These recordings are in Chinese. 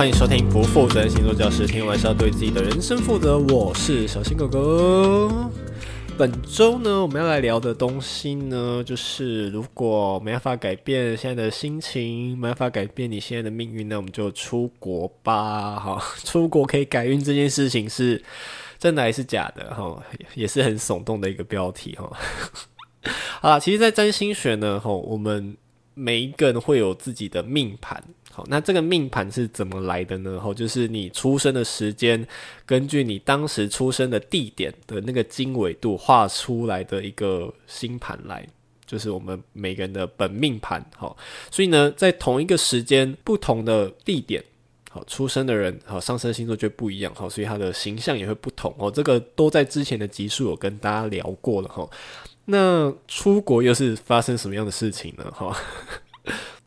欢迎收听不负责任星座教室，听完是要对自己的人生负责。我是小新哥哥。本周呢，我们要来聊的东西呢，就是如果没办法改变现在的心情，没办法改变你现在的命运，那我们就出国吧。哈，出国可以改运这件事情是真的还是假的？哈，也是很耸动的一个标题。哈，好啦，其实，在占星学呢，哈，我们每一个人会有自己的命盘。好，那这个命盘是怎么来的呢？吼，就是你出生的时间，根据你当时出生的地点的那个经纬度画出来的一个星盘来，就是我们每个人的本命盘。好，所以呢，在同一个时间、不同的地点，好出生的人，好上升星座就不一样。好，所以他的形象也会不同。哦，这个都在之前的集数有跟大家聊过了。哈，那出国又是发生什么样的事情呢？哈。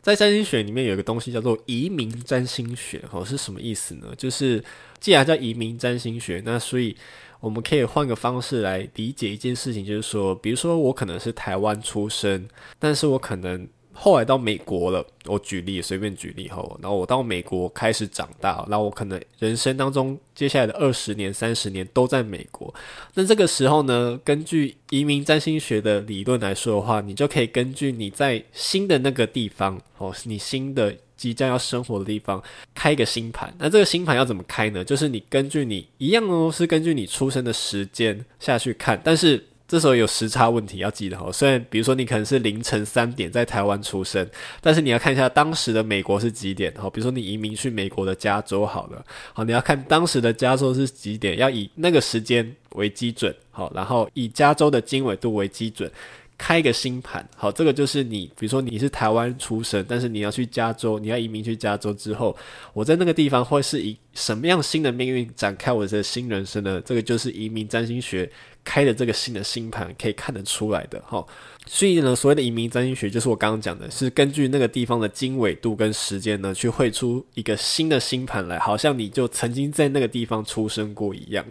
在占星学里面有一个东西叫做移民占星学，哦，是什么意思呢？就是既然叫移民占星学，那所以我们可以换个方式来理解一件事情，就是说，比如说我可能是台湾出生，但是我可能。后来到美国了，我举例，随便举例哈。然后我到美国开始长大，然后我可能人生当中接下来的二十年、三十年都在美国。那这个时候呢，根据移民占星学的理论来说的话，你就可以根据你在新的那个地方哦，你新的即将要生活的地方开一个星盘。那这个星盘要怎么开呢？就是你根据你一样哦，是根据你出生的时间下去看，但是。这时候有时差问题要记得哈，虽然比如说你可能是凌晨三点在台湾出生，但是你要看一下当时的美国是几点哈。比如说你移民去美国的加州好了，好，你要看当时的加州是几点，要以那个时间为基准，好，然后以加州的经纬度为基准。开一个星盘，好，这个就是你，比如说你是台湾出生，但是你要去加州，你要移民去加州之后，我在那个地方会是以什么样新的命运展开我的新人生呢？这个就是移民占星学开的这个新的星盘可以看得出来的，哈。所以呢，所谓的移民占星学就是我刚刚讲的，是根据那个地方的经纬度跟时间呢，去绘出一个新的星盘来，好像你就曾经在那个地方出生过一样。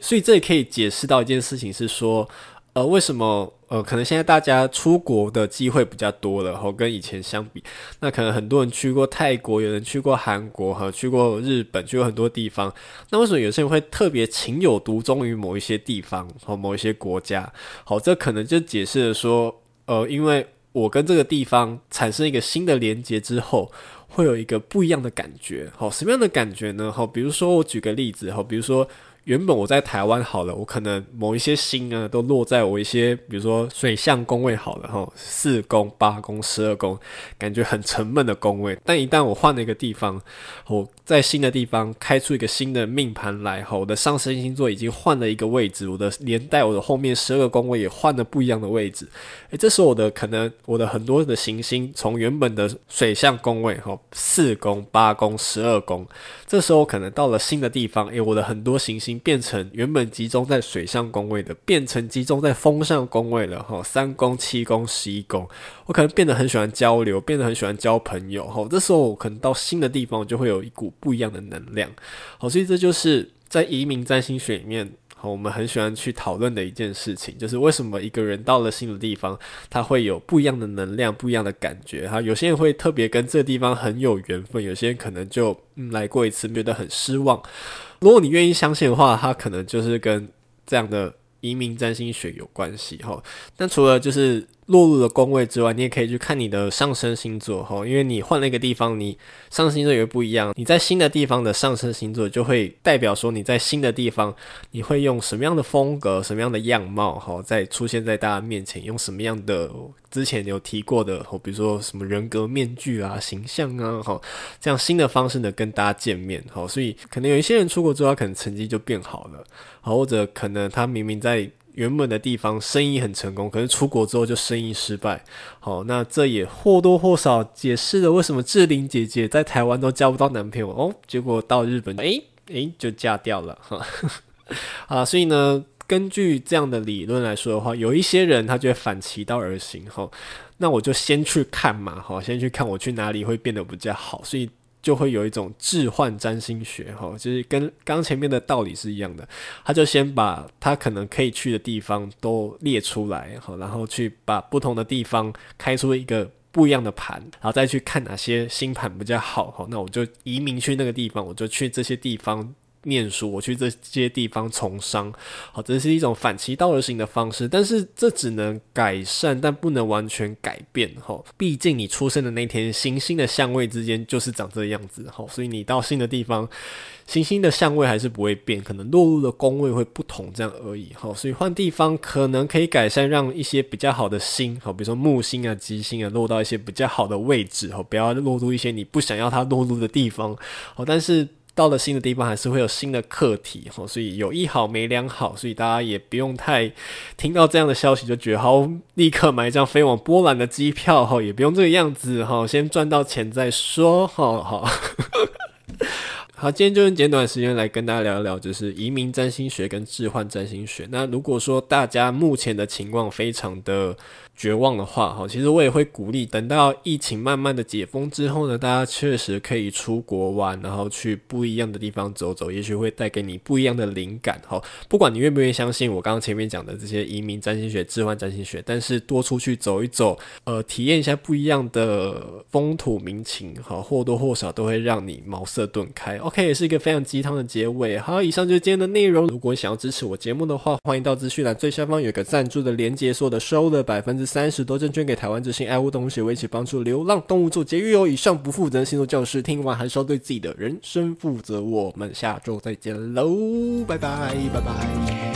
所以这也可以解释到一件事情是说。呃，为什么呃，可能现在大家出国的机会比较多了，和跟以前相比，那可能很多人去过泰国，有人去过韩国，和去过日本，去过很多地方。那为什么有些人会特别情有独钟于某一些地方和某一些国家？好，这可能就解释了说，呃，因为我跟这个地方产生一个新的连接之后，会有一个不一样的感觉。好，什么样的感觉呢？好，比如说我举个例子，好，比如说。原本我在台湾好了，我可能某一些星呢都落在我一些，比如说水象宫位好了哈，四宫、八宫、十二宫，感觉很沉闷的宫位。但一旦我换了一个地方，我在新的地方开出一个新的命盘来后，我的上升星座已经换了一个位置，我的连带我的后面十二个宫位也换了不一样的位置。诶，这时候我的可能我的很多的行星从原本的水象宫位哈，四宫、八宫、十二宫，这时候可能到了新的地方，诶，我的很多行星。变成原本集中在水上宫位的，变成集中在风上宫位了哈。三宫、七宫、十一宫，我可能变得很喜欢交流，变得很喜欢交朋友哈。这时候我可能到新的地方，就会有一股不一样的能量。好，所以这就是在移民占星学里面。好，我们很喜欢去讨论的一件事情，就是为什么一个人到了新的地方，他会有不一样的能量、不一样的感觉。哈，有些人会特别跟这个地方很有缘分，有些人可能就嗯来过一次，觉得很失望。如果你愿意相信的话，他可能就是跟这样的移民占星学有关系。哈，但除了就是。落入的宫位之外，你也可以去看你的上升星座哈，因为你换了一个地方，你上升星座也会不一样。你在新的地方的上升星座，就会代表说你在新的地方，你会用什么样的风格、什么样的样貌哈，在出现在大家面前，用什么样的之前有提过的，比如说什么人格面具啊、形象啊，哈，这样新的方式呢跟大家见面哈。所以可能有一些人出国之后，他可能成绩就变好了，好，或者可能他明明在。原本的地方生意很成功，可是出国之后就生意失败。好，那这也或多或少解释了为什么志玲姐姐在台湾都交不到男朋友哦，结果到日本，诶诶就嫁掉了哈。啊，所以呢，根据这样的理论来说的话，有一些人他就会反其道而行哈。那我就先去看嘛，好，先去看我去哪里会变得比较好，所以。就会有一种置换占星学，哈，就是跟刚前面的道理是一样的。他就先把他可能可以去的地方都列出来，哈，然后去把不同的地方开出一个不一样的盘，然后再去看哪些星盘比较好，哈，那我就移民去那个地方，我就去这些地方。念书，我去这些地方从商，好，这是一种反其道而行的方式，但是这只能改善，但不能完全改变，哈，毕竟你出生的那天，行星的相位之间就是长这个样子，哈，所以你到新的地方，行星的相位还是不会变，可能落入的宫位会不同，这样而已，哈，所以换地方可能可以改善，让一些比较好的星，好，比如说木星啊、吉星啊，落到一些比较好的位置，哈，不要落入一些你不想要它落入的地方，好，但是。到了新的地方，还是会有新的课题哈，所以有一好没两好，所以大家也不用太听到这样的消息就觉得好，立刻买一张飞往波兰的机票，哈，也不用这个样子，哈，先赚到钱再说，哈，好。好，今天就用简短时间来跟大家聊一聊，就是移民占星学跟置换占星学。那如果说大家目前的情况非常的绝望的话，哈，其实我也会鼓励，等到疫情慢慢的解封之后呢，大家确实可以出国玩，然后去不一样的地方走走，也许会带给你不一样的灵感，哈。不管你愿不愿意相信我刚刚前面讲的这些移民占星学、置换占星学，但是多出去走一走，呃，体验一下不一样的风土民情，哈，或多或少都会让你茅塞顿开。OK，也是一个非常鸡汤的结尾。好，以上就是今天的内容。如果想要支持我节目的话，欢迎到资讯栏最下方有个赞助的连接，所有的收了百分之。三十多证券给台湾之星爱护动物协会，一起帮助流浪动物做节育哦。以上不负责星座教师，听完还是要对自己的人生负责。我们下周再见喽，拜拜，拜拜。